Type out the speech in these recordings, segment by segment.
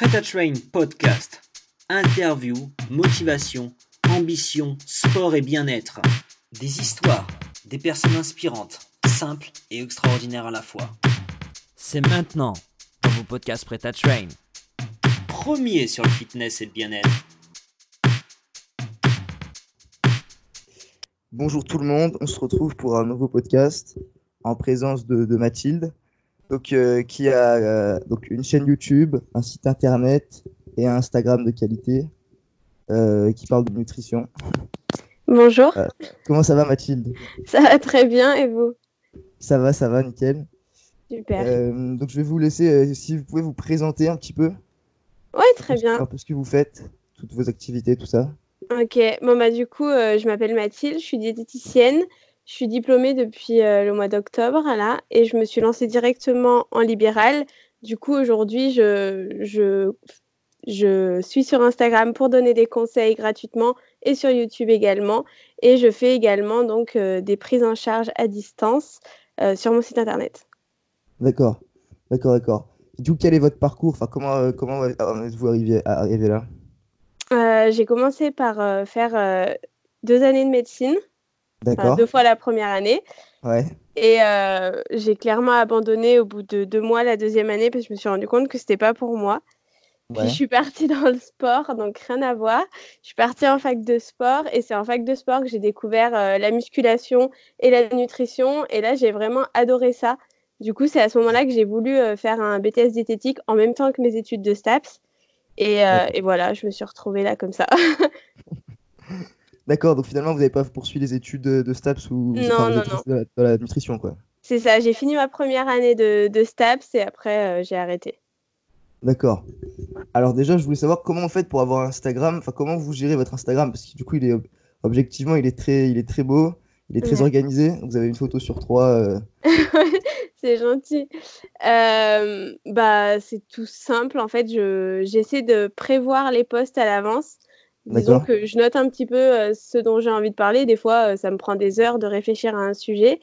Prêt à Train Podcast. Interview, motivation, ambition, sport et bien-être. Des histoires, des personnes inspirantes, simples et extraordinaires à la fois. C'est maintenant dans vos podcasts Prêt à Train. Premier sur le fitness et le bien-être. Bonjour tout le monde, on se retrouve pour un nouveau podcast en présence de, de Mathilde, donc, euh, qui a euh, donc une chaîne YouTube, un site internet et un Instagram de qualité euh, qui parle de nutrition. Bonjour, comment ça va Mathilde? Ça va très bien et vous? Ça va, ça va, nickel. Super. Donc je vais vous laisser, si vous pouvez vous présenter un petit peu, ouais, très bien. un peu ce que vous faites, toutes vos activités, tout ça. Ok, bon bah du coup, je m'appelle Mathilde, je suis diététicienne, je suis diplômée depuis euh, le mois d'octobre là, et je me suis lancée directement en libéral. Du coup, aujourd'hui, je, je, je suis sur Instagram pour donner des conseils gratuitement et sur YouTube également. Et je fais également donc euh, des prises en charge à distance euh, sur mon site internet. D'accord, d'accord, d'accord. Du coup, quel est votre parcours? Enfin, comment, euh, comment êtes-vous arrivé, arrivé là? J'ai commencé par faire deux années de médecine, enfin, deux fois la première année. ouais, Et euh, j'ai clairement abandonné au bout de deux mois la deuxième année parce que je me suis rendu compte que c'était pas pour moi. Puis ouais. je suis partie dans le sport, donc rien à voir. Je suis partie en fac de sport et c'est en fac de sport que j'ai découvert euh, la musculation et la nutrition. Et là, j'ai vraiment adoré ça. Du coup, c'est à ce moment-là que j'ai voulu euh, faire un BTS diététique en même temps que mes études de STAPS. Et voilà, je me suis retrouvée là comme ça. D'accord, donc finalement, vous n'avez pas poursuivi les études de, de STAPS ou Non, enfin, vous non, êtes non. resté dans la, nutrition, quoi. C'est ça, j'ai fini ma première année de, de STAPS et après, euh, j'ai arrêté. D'accord. Alors déjà, je voulais savoir comment vous faites pour avoir Instagram, enfin comment vous gérez votre Instagram, parce que du coup, il est ob- objectivement, il est très, il est très beau, il est très Ouais. organisé. Vous avez une photo sur trois. euh, C'est gentil. Euh, bah, c'est tout simple. En fait, je, j'essaie de prévoir les posts à l'avance. Disons que je note un petit peu euh, ce dont j'ai envie de parler. Des fois, euh, ça me prend des heures de réfléchir à un sujet.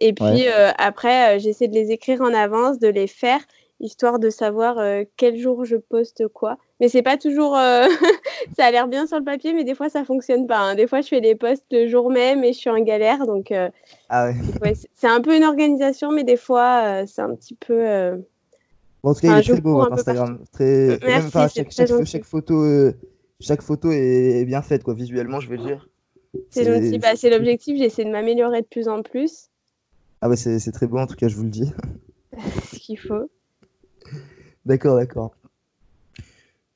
Et puis Ouais. euh, après, j'essaie de les écrire en avance, de les faire, histoire de savoir quel jour je poste quoi. Mais c'est pas toujours. ça a l'air bien sur le papier, mais des fois, ça fonctionne pas. hein. Des fois, je fais les posts le jour même et je suis en galère. Donc, Ah ouais. Ouais, c'est un peu une organisation, mais des fois, c'est un petit peu. Bon, en tout cas, il est très beau peu Instagram. Très, et même, Merci, enfin, c'est chaque, chaque, chaque photo, chaque photo est, bien faite, quoi, visuellement, je veux dire. C'est. Bah, c'est l'objectif. J'essaie de m'améliorer de plus en plus. Ah ouais, c'est très beau, en tout cas, je vous le dis. Ce qu'il faut. D'accord, d'accord.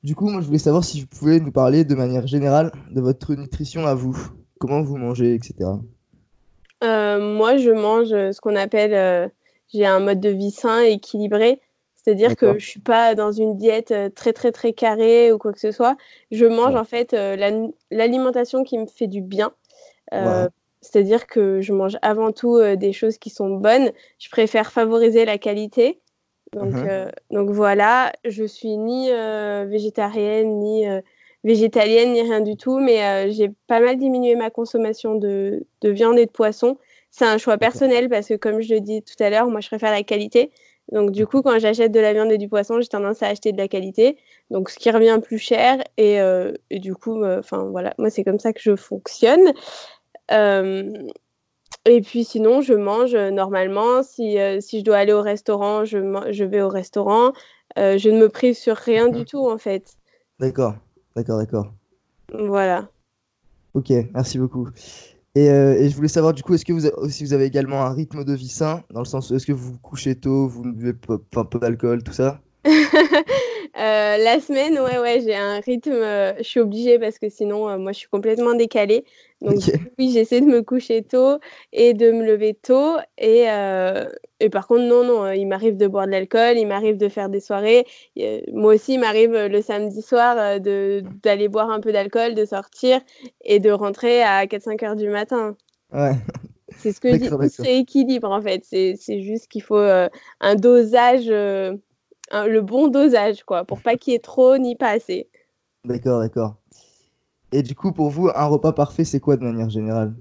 Du coup, moi, je voulais savoir si vous pouvez nous parler de manière générale de votre nutrition à vous. Comment vous mangez, etc. Euh, moi, je mange euh, ce qu'on appelle. euh, j'ai un mode de vie sain et équilibré. C'est-à-dire que je suis pas dans une diète euh, très, très, très carrée ou quoi que ce soit. Je mange Ouais. en fait euh, la- l'alimentation qui me fait du bien. Euh, Ouais. C'est-à-dire que je mange avant tout euh, des choses qui sont bonnes. Je préfère favoriser la qualité. Donc, donc voilà, je suis ni végétarienne, ni végétalienne, ni rien du tout, mais j'ai pas mal diminué ma consommation de, de viande et de poisson. C'est un choix personnel parce que, comme je le dis tout à l'heure, moi je préfère la qualité. Donc, du coup, quand j'achète de la viande et du poisson, j'ai tendance à acheter de la qualité. Donc, ce qui revient plus cher. Et, euh, et du coup, enfin voilà, moi c'est comme ça que je fonctionne. Euh, et puis sinon, je mange euh, normalement. Si, euh, si je dois aller au restaurant, je, je vais au restaurant. Euh, je ne me prive sur rien du Mhm. tout, en fait. D'accord, d'accord, d'accord. Voilà. Ok, merci beaucoup. Et, euh, et je voulais savoir, du coup, est-ce que vous, a- si vous avez également un rythme de vie sain, dans le sens, est-ce que vous couchez tôt, vous buvez un peu d'alcool, tout ça? Euh, la semaine, ouais, ouais, j'ai un rythme. euh, je suis obligée parce que sinon, euh, moi, je suis complètement décalée. Donc, oui, j'essaie de me coucher tôt et de me lever tôt. Et, et par contre, non, non, il m'arrive de boire de l'alcool, il m'arrive de faire des soirées. Moi aussi, il m'arrive le samedi soir de, d'aller boire un peu d'alcool, de sortir et de rentrer à 4-5 heures du matin. Ouais, C'est ce que je dis, d'accord. rééquilibre en fait. C'est c'est juste qu'il faut un dosage, un- le bon dosage, quoi, pour pas qu'il y ait trop ni pas assez. d'accord, d'accord. Et du coup, pour vous, un repas parfait, c'est quoi de manière générale?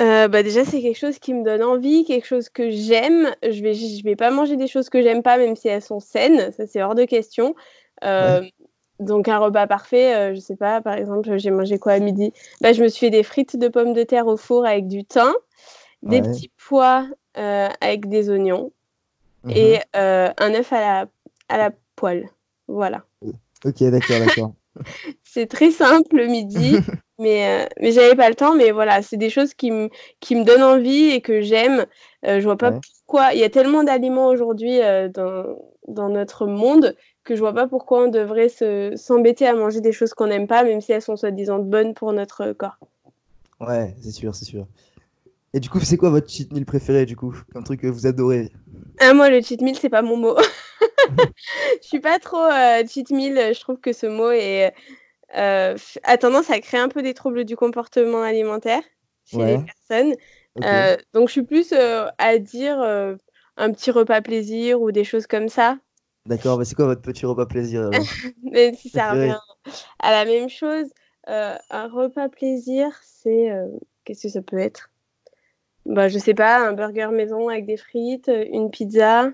Euh, bah déjà, c'est quelque chose qui me donne envie, quelque chose que j'aime. Je vais, je vais pas manger des choses que j'aime pas, même si elles sont saines, ça c'est hors de question. Euh, donc un repas parfait, euh, je sais pas, par exemple, j'ai mangé quoi à midi? Bah, Je me suis fait des frites de pommes de terre au four avec du thym, des Ouais. petits pois euh, avec des oignons Mhm. et euh, un œuf à la, à la poêle. Voilà. Ok, d'accord, d'accord. C'est très simple le midi, mais, euh, mais j'avais pas le temps. Mais voilà, c'est des choses qui me qui me donnent envie et que j'aime. Euh, je vois pas Ouais. pourquoi. Il y a tellement d'aliments aujourd'hui euh, dans, dans notre monde que je vois pas pourquoi on devrait se s'embêter à manger des choses qu'on n'aime pas, même si elles sont soi-disant bonnes pour notre corps. Ouais, c'est sûr, c'est sûr. Et du coup, c'est quoi votre cheat meal préféré, du coup? Comme truc que vous adorez? Ah, moi, le cheat meal, c'est pas mon mot. Je suis pas trop euh, cheat meal. Je trouve que ce mot est, euh, a tendance à créer un peu des troubles du comportement alimentaire chez les personnes. Euh, donc, je suis plus à dire un petit repas plaisir ou des choses comme ça. D'accord, mais c'est quoi votre petit repas plaisir? Même si ça revient à la même chose. Un repas plaisir, c'est. Qu'est-ce que ça peut être? Bah, je sais pas, un burger maison avec des frites, une pizza.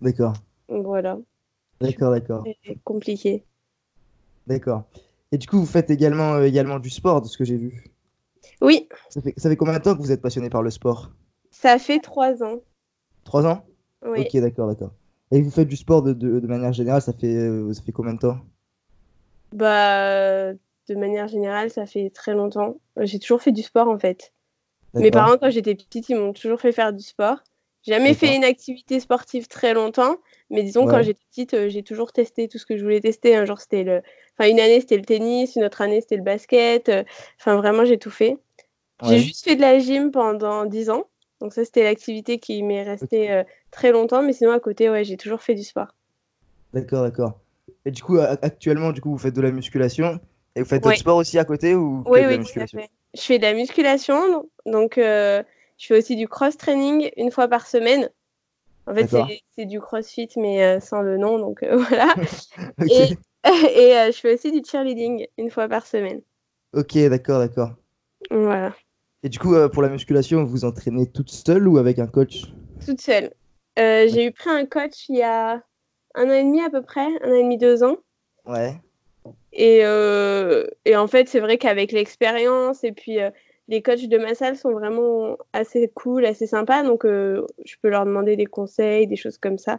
D'accord, Voilà, d'accord, d'accord, c'est compliqué. d'accord. Et du coup, vous faites également, euh, également du sport, de ce que j'ai vu. Oui, Ça fait, ça fait combien de temps que vous êtes passionné par le sport? ça fait trois ans. Trois ans? Oui. Ok, d'accord, d'accord. Et vous faites du sport de, de, de manière générale, ça fait, euh, ça fait combien de temps? Bah, de manière générale, ça fait très longtemps. J'ai toujours fait du sport en fait. Mes parents, quand j'étais petite, ils m'ont toujours fait faire du sport. Jamais fait une activité sportive très longtemps, mais disons, quand j'étais petite, euh, j'ai toujours testé tout ce que je voulais tester. Un jour, c'était le... Enfin, une année, c'était le tennis, une autre année, c'était le basket. euh, Enfin, vraiment, j'ai tout fait. J'ai juste fait de la gym pendant 10 ans. Donc ça, c'était l'activité qui m'est restée euh, très longtemps. Mais sinon, à côté, ouais, j'ai toujours fait du sport. D'accord, d'accord. Et du coup, actuellement, du coup, vous faites de la musculation et vous faites Ouais. d'autres sports aussi à côté ou Oui, de la oui, tout à fait. Je fais de la musculation, donc euh, je fais aussi du cross-training une fois par semaine. En fait, c'est du crossfit, mais euh, sans le nom, donc euh, voilà. Et, et je fais aussi du cheerleading une fois par semaine. ok, d'accord, d'accord. Voilà, Et du coup, pour la musculation, vous vous entraînez toute seule ou avec un coach? toute seule. J'ai eu pris un coach il y a un an et demi à peu près, un an et demi, deux ans. Ouais, Et, euh, et en fait, c'est vrai qu'avec l'expérience et puis euh, les coachs de ma salle sont vraiment assez cool, assez sympas. Donc, euh, je peux leur demander des conseils, des choses comme ça.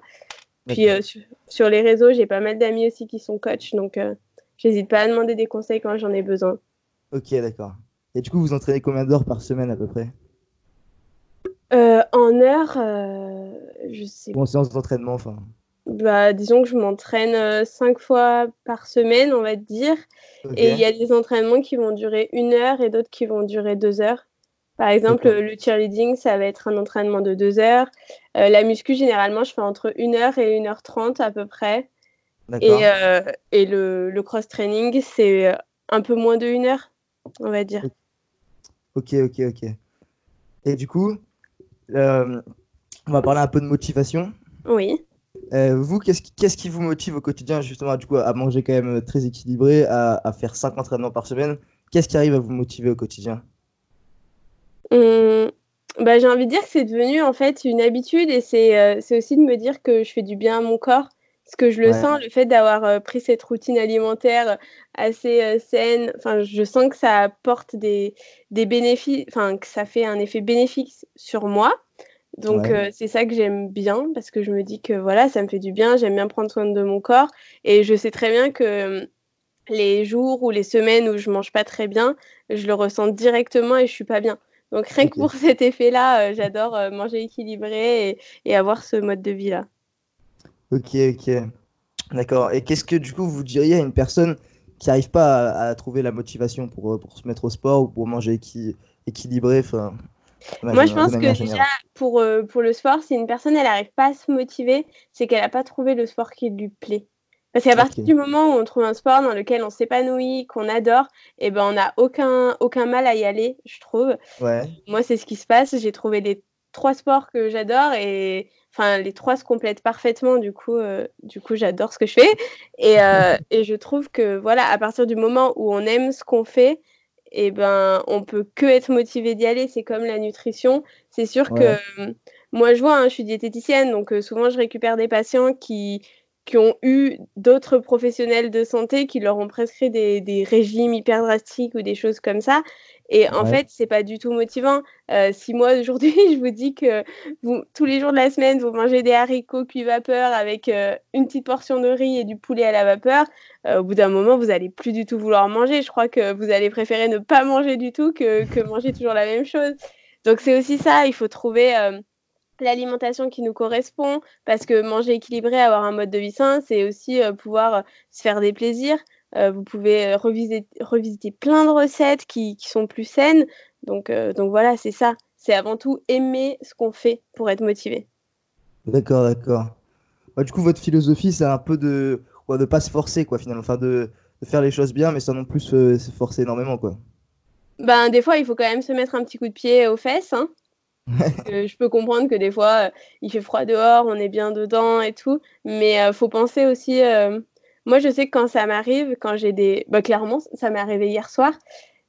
Puis euh, sur, sur les réseaux, j'ai pas mal d'amis aussi qui sont coachs. Donc, euh, j'hésite pas à demander des conseils quand j'en ai besoin. Ok, d'accord. Et du coup, vous entraînez combien d'heures par semaine à peu près? En heure, euh, je sais en séance d'entraînement, enfin. Bah, disons que je m'entraîne euh, cinq fois par semaine, on va dire. Et il y a des entraînements qui vont durer une heure et d'autres qui vont durer deux heures. Par exemple, D'accord. le cheerleading, ça va être un entraînement de deux heures. Euh, la muscu, généralement, je fais entre une heure et une heure trente à peu près. Et, euh, et le, le cross-training, c'est un peu moins de une heure, on va dire. Ok, ok, ok. Et du coup, euh, on va parler un peu de motivation. Oui. Euh, vous, qu'est-ce qui, vous motive au quotidien, justement, du coup, à manger quand même très équilibré, à, à faire 5 entraînements par semaine? Qu'est-ce qui arrive à vous motiver au quotidien? Hum, bah, j'ai envie de dire que c'est devenu en fait une habitude et c'est euh, c'est aussi de me dire que je fais du bien à mon corps. Parce que je le Ouais. sens, le fait d'avoir euh, pris cette routine alimentaire assez euh, saine, enfin, je sens que ça apporte des, des bénéfices, enfin, que ça fait un effet bénéfique sur moi. Donc, Ouais. euh, c'est ça que j'aime bien parce que je me dis que voilà, ça me fait du bien, j'aime bien prendre soin de mon corps et je sais très bien que hum, les jours ou les semaines où je mange pas très bien, je le ressens directement et je suis pas bien. Donc rien que pour cet effet-là, euh, j'adore euh, manger équilibré et, et avoir ce mode de vie-là. Ok, ok. D'accord. Et qu'est-ce que, du coup, vous diriez à une personne qui n'arrive pas à, à trouver la motivation pour, euh, pour se mettre au sport ou pour manger équi- équilibré, Moi, je pense que déjà, pour, euh, pour le sport, si une personne, elle n'arrive pas à se motiver, c'est qu'elle n'a pas trouvé le sport qui lui plaît. Parce qu'à partir du moment où on trouve un sport dans lequel on s'épanouit, qu'on adore, eh ben, on n'a aucun, aucun mal à y aller, je trouve. Ouais, Moi, c'est ce qui se passe. J'ai trouvé les trois sports que j'adore et enfin les trois se complètent parfaitement. Du coup, euh, du coup, j'adore ce que je fais et, euh, et je trouve que voilà, à partir du moment où on aime ce qu'on fait, et ben on peut que être motivé d'y aller. C'est comme la nutrition. C'est sûr Ouais. que euh, moi, je vois, hein, je suis diététicienne, donc euh, souvent je récupère des patients qui qui ont eu d'autres professionnels de santé qui leur ont prescrit des, des, régimes hyper drastiques ou des choses comme ça. Et en fait, c'est pas du tout motivant. Euh, si moi aujourd'hui je vous dis que vous, tous les jours de la semaine vous mangez des haricots cuits vapeur avec euh, une petite portion de riz et du poulet à la vapeur, euh, au bout d'un moment vous allez plus du tout vouloir manger. Je crois que vous allez préférer ne pas manger du tout que, que manger toujours la même chose. Donc c'est aussi ça. Il faut trouver l'alimentation qui nous correspond, parce que manger équilibré, avoir un mode de vie sain, c'est aussi pouvoir se faire des plaisirs. Euh, vous pouvez revisiter, revisiter, plein de recettes qui, qui sont plus saines. Donc, donc voilà, c'est ça. C'est avant tout aimer ce qu'on fait pour être motivé. D'accord, d'accord. Bah, du coup, votre philosophie, c'est un peu de ne de pas se forcer, quoi, finalement. Enfin, de, de, faire les choses bien, mais sans non plus se, se forcer énormément, quoi. Ben, des fois, il faut quand même se mettre un petit coup de pied aux fesses. Hein je peux comprendre que des fois, euh, il fait froid dehors, on est bien dedans et tout, mais euh, faut penser aussi. Euh, moi, je sais que quand ça m'arrive, quand j'ai des. Bah, clairement, ça m'est arrivé hier soir.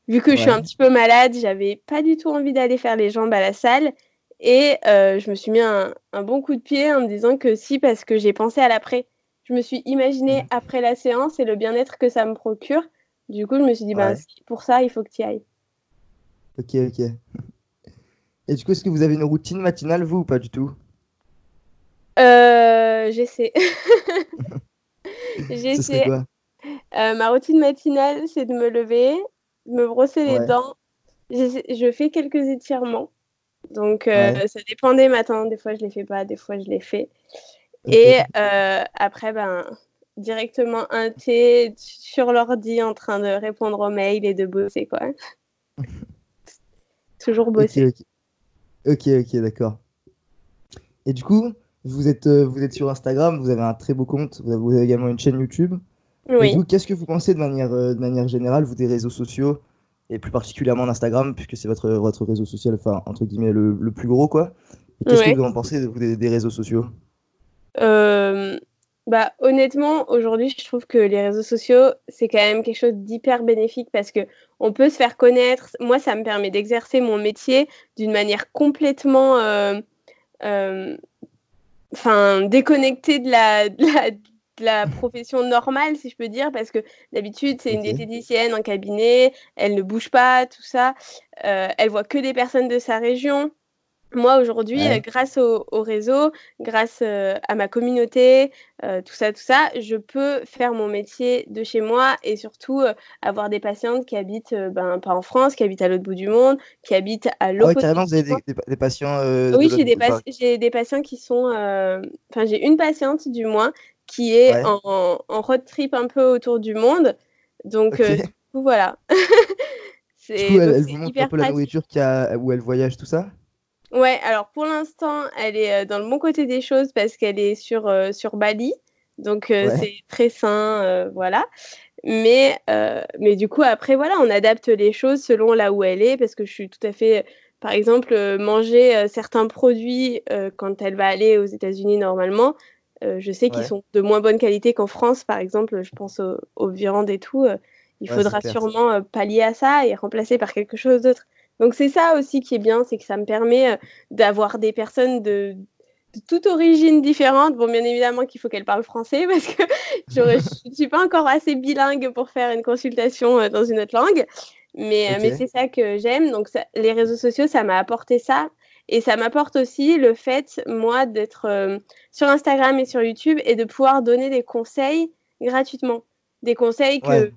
Vu que je suis un petit peu malade, j'avais pas du tout envie d'aller faire les jambes à la salle. Et je me suis mis un, bon coup de pied en me disant que si, parce que j'ai pensé à l'après. Je me suis imaginé mmh. après la séance et le bien-être que ça me procure. Du coup, je me suis dit, bah, pour ça, il faut que tu y ailles. Ok, ok. Et du coup, est-ce que vous avez une routine matinale, vous, ou pas du tout? Euh, J'essaie. J'essaie. Euh, ma routine matinale, c'est de me lever, me brosser les dents. Je fais quelques étirements. Donc, euh, ça dépend des matins. Des fois, je les fais pas, des fois, je les fais. Et euh, après, ben, directement un thé sur l'ordi en train de répondre aux mails et de bosser, quoi. Toujours bosser. Ok, ok, d'accord. Et du coup, vous êtes, euh, vous êtes sur Instagram, vous avez un très beau compte, vous avez, également une chaîne YouTube. Oui. Qu'est-ce que vous pensez de manière, euh, de manière générale, vous des réseaux sociaux, et plus particulièrement d'Instagram, puisque c'est votre, votre réseau social, enfin, entre guillemets, le, le plus gros, quoi. Qu'est-ce que vous en pensez de, des, des réseaux sociaux? Euh, bah, honnêtement, aujourd'hui, je trouve que les réseaux sociaux, c'est quand même quelque chose d'hyper bénéfique parce que on peut se faire connaître. Moi, ça me permet d'exercer mon métier d'une manière complètement euh, euh, déconnectée de la, de la, profession normale, si je peux dire, parce que d'habitude, c'est une diététicienne en cabinet, elle ne bouge pas, tout ça. Euh, elle voit que des personnes de sa région. Moi, aujourd'hui, euh, grâce au, réseau, grâce euh, à ma communauté, euh, tout ça, tout ça, je peux faire mon métier de chez moi et surtout avoir des patientes qui habitent, ben, pas en France, qui habitent à l'autre bout du monde, qui habitent à l'autre. Ah oui, carrément, vous avez des, patients. oui, j'ai des, des, patients qui sont. Enfin, j'ai une patiente du moins qui est en, road trip un peu autour du monde. Donc, du coup, voilà. elle, vous montre un peu la nourriture a, où elle voyage, tout ça? Ouais, alors pour l'instant, elle est euh, dans le bon côté des choses parce qu'elle est sur, euh, sur Bali. Donc euh, c'est très sain, voilà. Mais, mais du coup, après, voilà, on adapte les choses selon là où elle est parce que je suis tout à fait. Par exemple, manger certains produits quand elle va aller aux États-Unis normalement, je sais qu'ils sont de moins bonne qualité qu'en France, par exemple. Je pense aux, aux viandes et tout. il faudra sûrement pallier à ça et remplacer par quelque chose d'autre. Donc c'est ça aussi qui est bien, c'est que ça me permet euh, d'avoir des personnes de, toute origine différente. Bon, bien évidemment qu'il faut qu'elles parlent français parce que je ne suis pas encore assez bilingue pour faire une consultation euh, dans une autre langue. Mais, euh, mais c'est ça que j'aime. Donc les réseaux sociaux, ça m'a apporté ça. Et ça m'apporte aussi le fait, moi, d'être sur Instagram et sur YouTube et de pouvoir donner des conseils gratuitement. Des conseils que,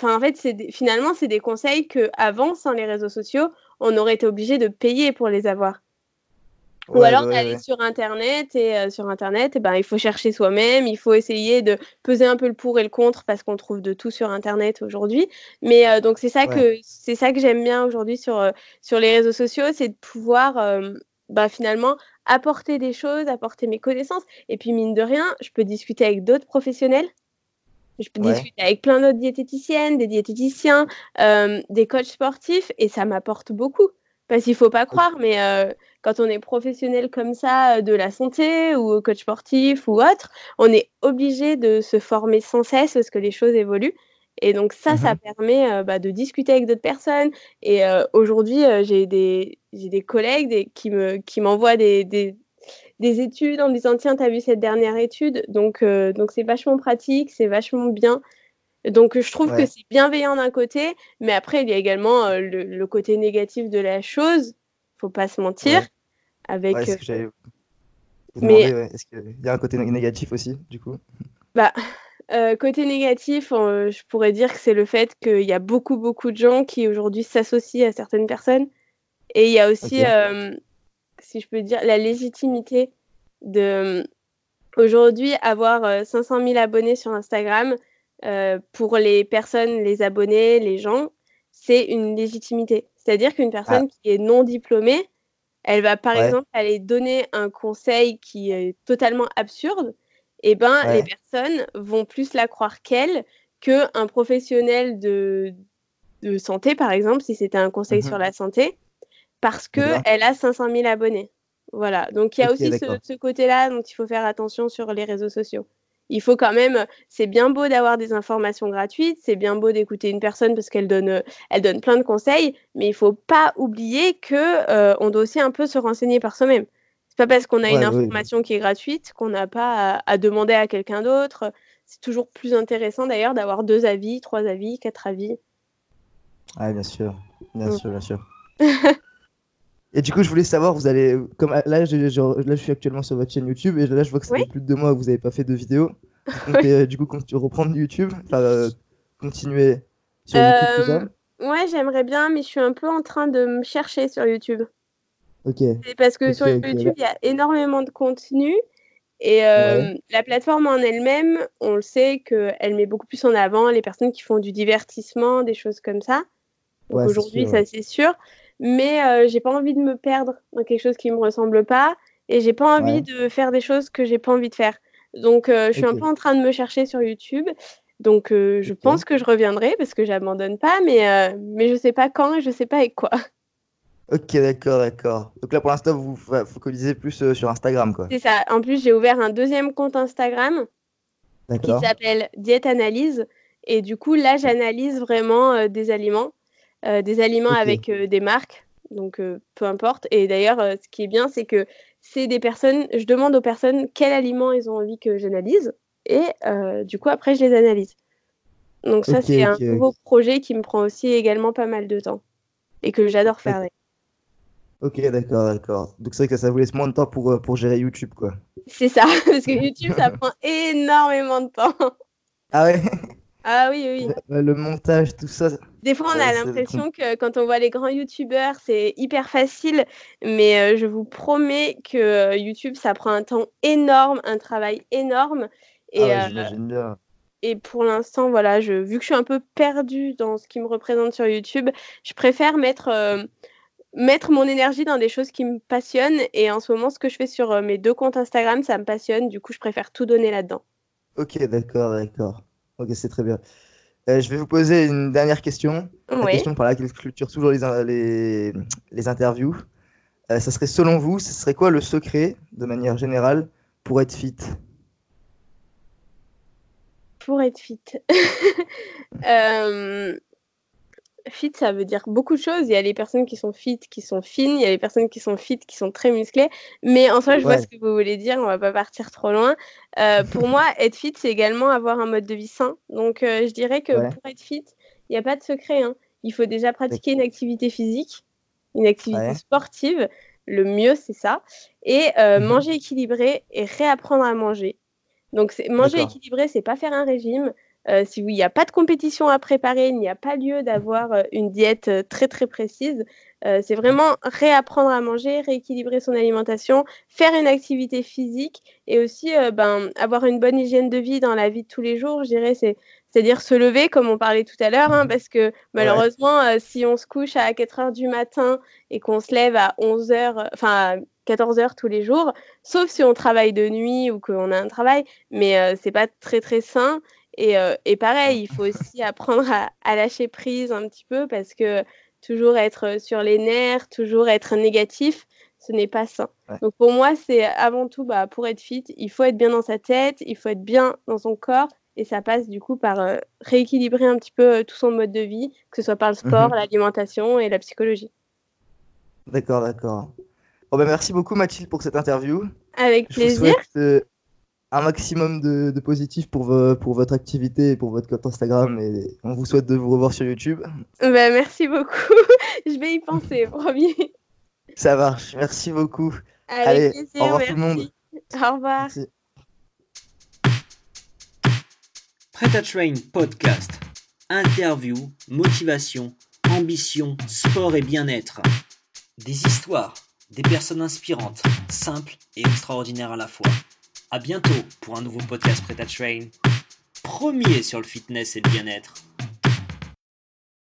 Enfin, en fait, c'est finalement, c'est des conseils que avant, sans les réseaux sociaux, on aurait été obligé de payer pour les avoir. Ou alors d'aller sur Internet et euh, sur Internet, eh ben, il faut chercher soi-même, il faut essayer de peser un peu le pour et le contre parce qu'on trouve de tout sur Internet aujourd'hui. Mais euh, donc c'est ça que c'est ça que j'aime bien aujourd'hui sur euh, sur les réseaux sociaux, c'est de pouvoir bah, finalement apporter des choses, apporter mes connaissances. Et puis mine de rien, je peux discuter avec d'autres professionnels je peux discuter avec plein d'autres diététiciennes, des diététiciens, euh, des coachs sportifs, et ça m'apporte beaucoup. Parce qu'il ne faut pas croire, mais euh, quand on est professionnel comme ça euh, de la santé ou coach sportif ou autre, on est obligé de se former sans cesse parce que les choses évoluent. Et donc ça, ça mmh permet bah, de discuter avec d'autres personnes. Et aujourd'hui, j'ai des, des collègues qui m'envoient qui des, des études en disant tiens, t'as vu cette dernière étude, donc donc c'est vachement pratique, c'est vachement bien. Donc je trouve que c'est bienveillant d'un côté, mais après il y a également le, côté négatif de la chose, faut pas se mentir. Avec. mais est-ce qu'il y a un côté négatif aussi, du coup? Bah, côté négatif, je pourrais dire que c'est le fait qu'il y a beaucoup, beaucoup de gens qui aujourd'hui s'associent à certaines personnes. Et il y a aussi, si je peux dire, la légitimité de aujourd'hui avoir 500 000 abonnés sur Instagram. pour les personnes, les abonnés, les gens, c'est une légitimité. C'est-à-dire qu'une personne ah. qui est non diplômée, elle va par exemple aller donner un conseil qui est totalement absurde eh ben, les personnes vont plus la croire qu'elle qu'un professionnel de, de santé, par exemple, si c'était un conseil sur mmh la santé, parce qu'elle a 500 000 abonnés. Voilà, donc il y a aussi ce, côté-là dont il faut faire attention sur les réseaux sociaux. Il faut quand même, c'est bien beau d'avoir des informations gratuites, c'est bien beau d'écouter une personne parce qu'elle donne, elle donne plein de conseils, mais il faut pas oublier que euh, on doit aussi un peu se renseigner par soi-même pas parce qu'on a une information qui est gratuite qu'on n'a pas à, demander à quelqu'un d'autre. C'est toujours plus intéressant d'ailleurs d'avoir deux avis, trois avis, quatre avis. Ah, bien sûr, bien mm. sûr, bien sûr. et du coup, je voulais savoir, vous allez, comme là, je, là, je suis actuellement sur votre chaîne YouTube et là, je vois que ça fait plus de deux mois que vous n'avez pas fait de vidéo. Euh, du coup, tu reprendre YouTube, enfin, euh, continuer sur YouTube, tout ça? Euh, ouais, j'aimerais bien, mais je suis un peu en train de me chercher sur YouTube. C'est parce que sur YouTube, il y a énormément de contenu. Et euh, la plateforme en elle-même, on le sait qu'elle met beaucoup plus en avant les personnes qui font du divertissement, des choses comme ça. aujourd'hui, ça c'est sûr. Mais euh, j'ai pas envie de me perdre dans quelque chose qui me ressemble pas. Et j'ai pas envie de faire des choses que j'ai pas envie de faire. Donc euh, je suis un peu en train de me chercher sur YouTube. Donc je pense que je reviendrai parce que j'abandonne pas, mais, mais je sais pas quand et je sais pas avec quoi. Ok, d'accord, d'accord. Donc là, pour l'instant, vous vous focalisez plus euh, sur Instagram, quoi. C'est ça. En plus, j'ai ouvert un deuxième compte Instagram qui s'appelle Diète Analyse. Et du coup, là, j'analyse vraiment euh, des aliments, euh, des aliments avec des marques. Donc, peu importe. Et d'ailleurs, ce qui est bien, c'est que c'est des personnes, je demande aux personnes quels aliments ils ont envie que j'analyse. Et du coup, après, je les analyse. Donc, ça, c'est un nouveau projet qui me prend aussi également pas mal de temps et que j'adore faire. Ok, d'accord, d'accord. Donc c'est vrai que ça vous laisse moins de temps pour, euh, pour gérer YouTube, quoi. C'est ça, parce que YouTube, ça prend énormément de temps. Ah ouais? Ah oui, oui. Le, montage, tout ça. Des fois, on a l'impression que quand on voit les grands YouTubeurs, c'est hyper facile, mais euh, je vous promets que euh, YouTube, ça prend un temps énorme, un travail énorme. Et, ah bien. Et pour l'instant, voilà, je, vu que je suis un peu perdue dans ce qui me représente sur YouTube, je préfère mettre mettre mon énergie dans des choses qui me passionnent. Et en ce moment, ce que je fais sur euh, mes deux comptes Instagram, ça me passionne. Du coup, je préfère tout donner là-dedans. Ok, d'accord, d'accord. Ok, c'est très bien. Euh, je vais vous poser une dernière question. La question par laquelle je clôture toujours les, les, interviews. Euh, ça serait selon vous, ce serait quoi le secret, de manière générale, pour être fit? Pour être fit. euh, fit, ça veut dire beaucoup de choses. Il y a les personnes qui sont fit, qui sont fines, il y a les personnes qui sont fit, qui sont très musclées. Mais en soi, je vois ce que vous voulez dire, on va pas partir trop loin. Euh, pour moi, être fit, c'est également avoir un mode de vie sain. Donc, euh, je dirais que pour être fit, il n'y a pas de secret. Hein. Il faut déjà pratiquer une activité physique, une activité sportive. Le mieux, c'est ça. Et euh, mhm. manger équilibré et réapprendre à manger. Donc, manger équilibré, c'est pas faire un régime. Euh, si il n'y a pas de compétition à préparer, il n'y a pas lieu d'avoir euh, une diète euh, très très précise. c'est vraiment réapprendre à manger, rééquilibrer son alimentation, faire une activité physique et aussi ben, avoir une bonne hygiène de vie dans la vie de tous les jours. Je dirais, c'est c'est-à-dire se lever, comme on parlait tout à l'heure, hein, parce que malheureusement, si on se couche à 4 heures du matin et qu'on se lève à 11 heures, enfin 14 heures tous les jours, sauf si on travaille de nuit ou qu'on a un travail, mais euh, c'est pas très très sain. Euh, et, pareil, il faut aussi apprendre à, lâcher prise un petit peu parce que toujours être sur les nerfs, toujours être négatif, ce n'est pas sain. Donc pour moi, c'est avant tout, bah, pour être fit, il faut être bien dans sa tête, il faut être bien dans son corps. Et ça passe du coup par euh, rééquilibrer un petit peu euh, tout son mode de vie, que ce soit par le sport, mhm. l'alimentation et la psychologie. D'accord, d'accord. Bon, ben, merci beaucoup Mathilde pour cette interview. Avec Je vous plaisir. souhaite euh, un maximum de, de positif pour, vo- pour votre activité et pour votre compte Instagram. Et on vous souhaite de vous revoir sur YouTube. Bah, merci beaucoup. je vais y penser, promis. Ça marche. Merci beaucoup. Avec Allez, plaisir, au revoir merci. tout le monde. Au revoir. Merci. Prêt à Train Podcast. Interview, motivation, ambition, sport et bien-être. Des histoires, des personnes inspirantes, simples et extraordinaires à la fois. À bientôt pour un nouveau podcast Prêt à Train. Premier sur le fitness et le bien-être.